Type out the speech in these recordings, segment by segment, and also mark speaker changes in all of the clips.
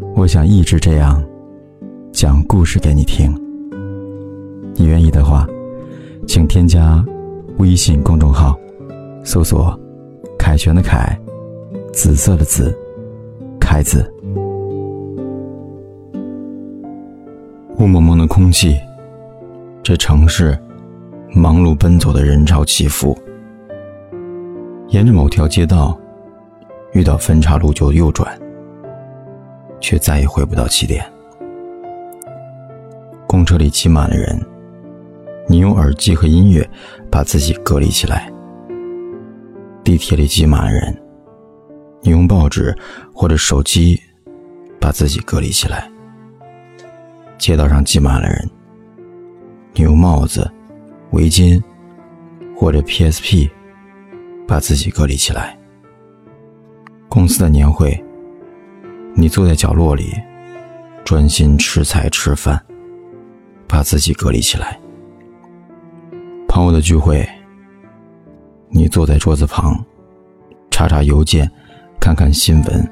Speaker 1: 我想一直这样讲故事给你听。你愿意的话，请添加微信公众号，搜索“凯旋的凯”，紫色的紫，凯子。雾蒙蒙的空气，这城市忙碌奔走的人潮起伏。沿着某条街道，遇到分岔路就右转。却再也回不到起点。公车里挤满了人，你用耳机和音乐把自己隔离起来。地铁里挤满了人，你用报纸或者手机把自己隔离起来。街道上挤满了人，你用帽子、围巾或者 PSP 把自己隔离起来。公司的年会。你坐在角落里，专心吃菜吃饭，把自己隔离起来。朋友的聚会，你坐在桌子旁，查查邮件，看看新闻，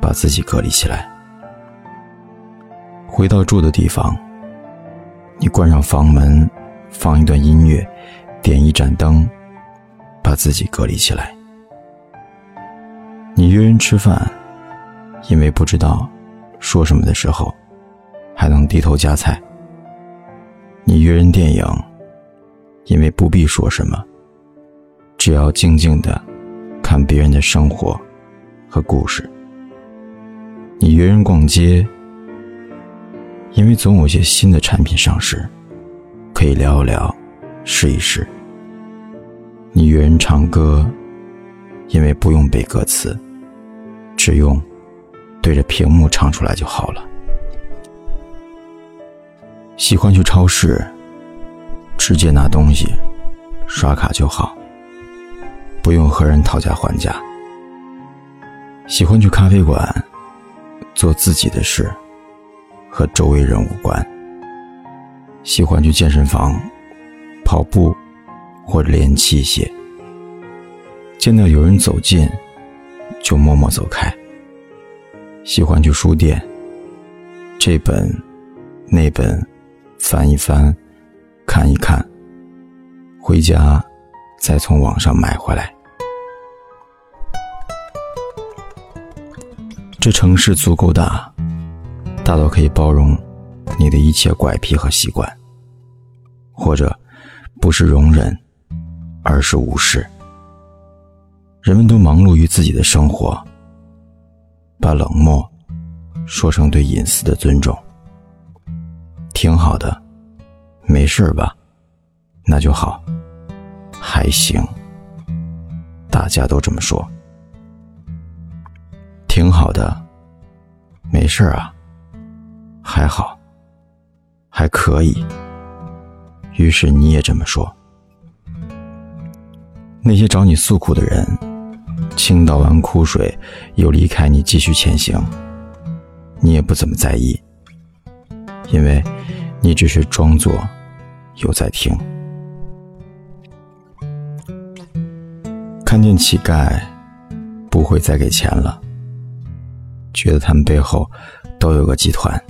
Speaker 1: 把自己隔离起来。回到住的地方，你关上房门，放一段音乐，点一盏灯，把自己隔离起来。你约人吃饭。因为不知道说什么的时候，还能低头夹菜。你约人电影，因为不必说什么，只要静静的看别人的生活和故事。你约人逛街，因为总有些新的产品上市，可以聊一聊，试一试。你约人唱歌，因为不用背歌词，只用。对着屏幕唱出来就好了。喜欢去超市，直接拿东西，刷卡就好，不用和人讨价还价。喜欢去咖啡馆，做自己的事，和周围人无关。喜欢去健身房，跑步或者练器械。见到有人走近，就默默走开。喜欢去书店，这本、那本，翻一翻，看一看，回家再从网上买回来。这城市足够大，大到可以包容你的一切怪癖和习惯，或者不是容忍，而是无视。人们都忙碌于自己的生活。把冷漠说成对隐私的尊重，挺好的，没事吧？那就好，还行。大家都这么说，挺好的，没事啊，还好，还可以。于是你也这么说。那些找你诉苦的人。倾倒完苦水，又离开你，继续前行。你也不怎么在意，因为你只是装作有在听。看见乞丐，不会再给钱了，觉得他们背后都有个集团。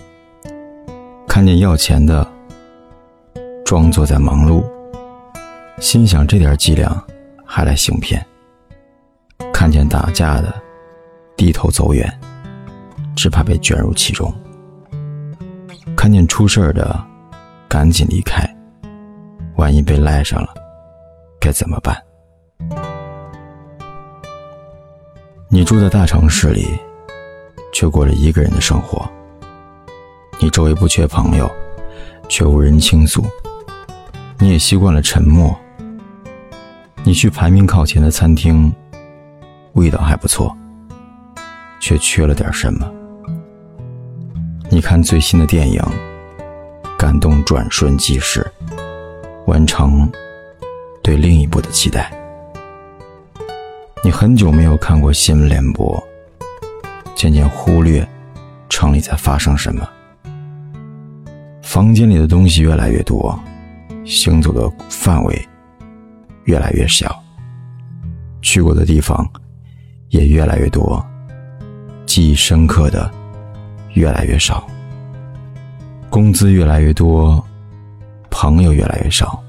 Speaker 1: 看见要钱的，装作在忙碌，心想这点伎俩还来行骗。看见打架的，低头走远，只怕被卷入其中；看见出事的，赶紧离开，万一被赖上了，该怎么办？你住在大城市里，却过着一个人的生活。你周围不缺朋友，却无人倾诉。你也习惯了沉默。你去排名靠前的餐厅。味道还不错，却缺了点什么。你看最新的电影，感动转瞬即逝，完成对另一部的期待。你很久没有看过新闻联播，渐渐忽略城里在发生什么。房间里的东西越来越多，行走的范围越来越小，去过的地方。也越来越多，记忆深刻的，越来越少，工资越来越多，朋友越来越少，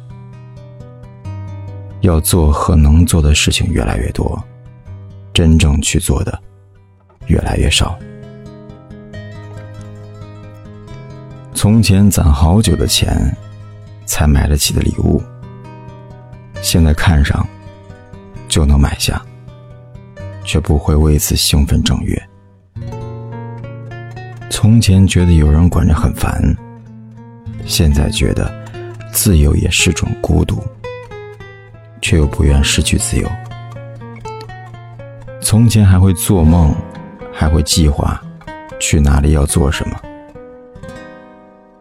Speaker 1: 要做和能做的事情越来越多，真正去做的越来越少。从前攒好久的钱才买得起的礼物，现在看上就能买下，却不会为此兴奋正月。从前觉得有人管着很烦，现在觉得自由也是种孤独，却又不愿失去自由。从前还会做梦，还会计划去哪里要做什么，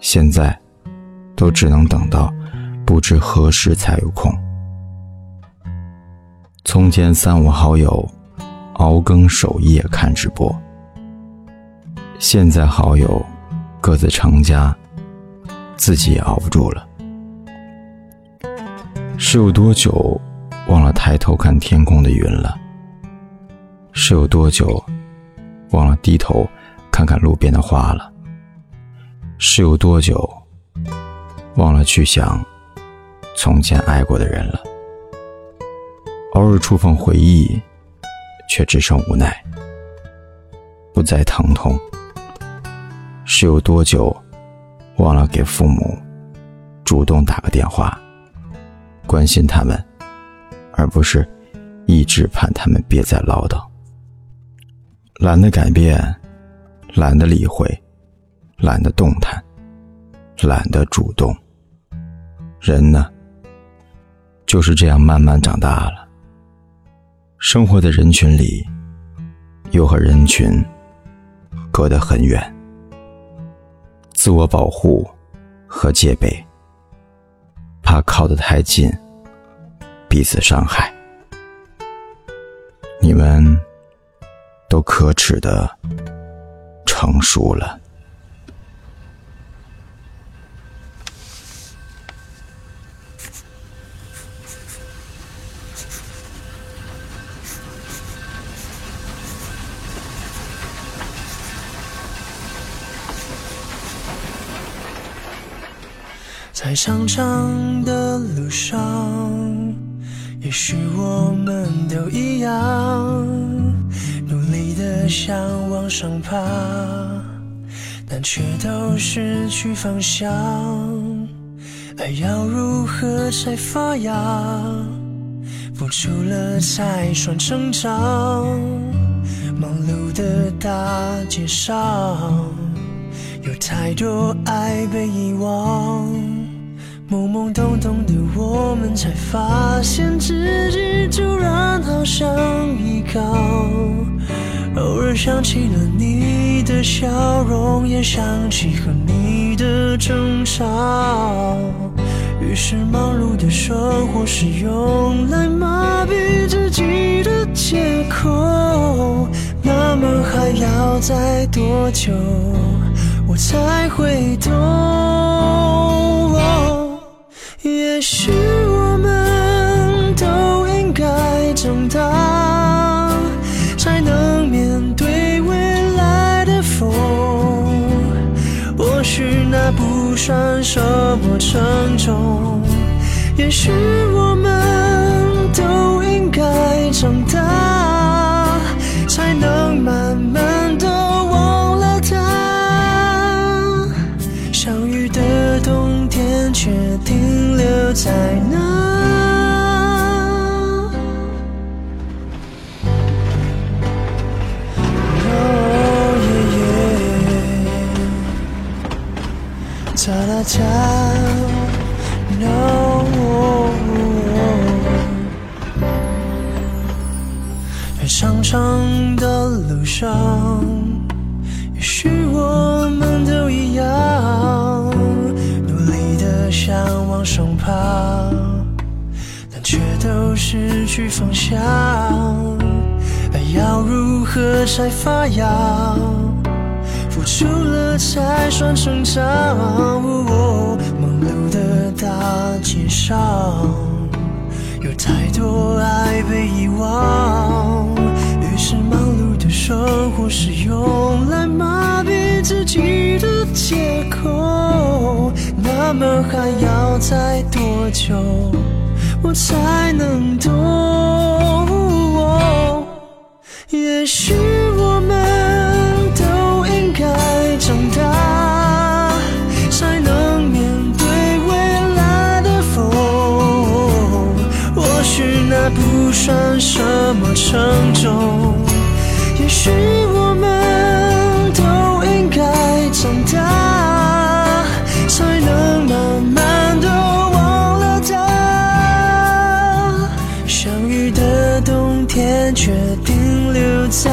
Speaker 1: 现在都只能等到不知何时才有空。从前三五好友熬更守夜看直播。现在好友各自成家，自己也熬不住了。是有多久忘了抬头看天空的云了？是有多久忘了低头看看路边的花了？是有多久忘了去想从前爱过的人了？偶尔触碰回忆，却只剩无奈，不再疼痛。是有多久，忘了给父母主动打个电话，关心他们，而不是一直盼他们别再唠叨。懒得改变，懒得理会，懒得动弹，懒得主动。人呢，就是这样慢慢长大了。生活在人群里，又和人群隔得很远。自我保护和戒备，怕靠得太近，彼此伤害。你们都可耻的成熟了。
Speaker 2: 在长长的路上，也许我们都一样，努力的想往上爬，但却都失去方向。爱要如何才发芽？付出了才算成长。忙碌的大街上，有太多爱被遗忘。懵懵懂懂的我们，才发现自己突然好想依靠。偶尔想起了你的笑容，也想起和你的争吵。于是忙碌的生活是用来麻痹自己的借口。那么还要再多久，我才会懂？么沉重。也许我们都应该长大，才能慢慢的忘了他。相遇的冬天，却停。留在那。在长长的路上，也许我们都一样。努力的想往上爬，但却都失去方向。爱要如何才发芽？付出了才算成长。忙碌的大街上，有太多爱被遗忘。于是忙碌的生活是用来麻痹。自己的借口。那么还要再多久，我才能懂？算什么沉重。也许我们都应该长大，才能慢慢的忘了他。相遇的冬天，却停留在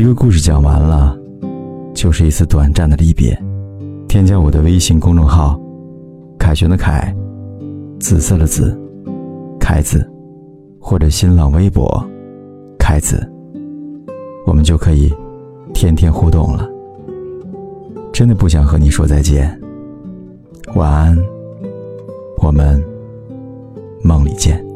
Speaker 1: 一个故事讲完了，就是一次短暂的离别。添加我的微信公众号“凯旋的凯”，紫色的紫，凯子，或者新浪微博“凯子”，我们就可以天天互动了。真的不想和你说再见，晚安，我们梦里见。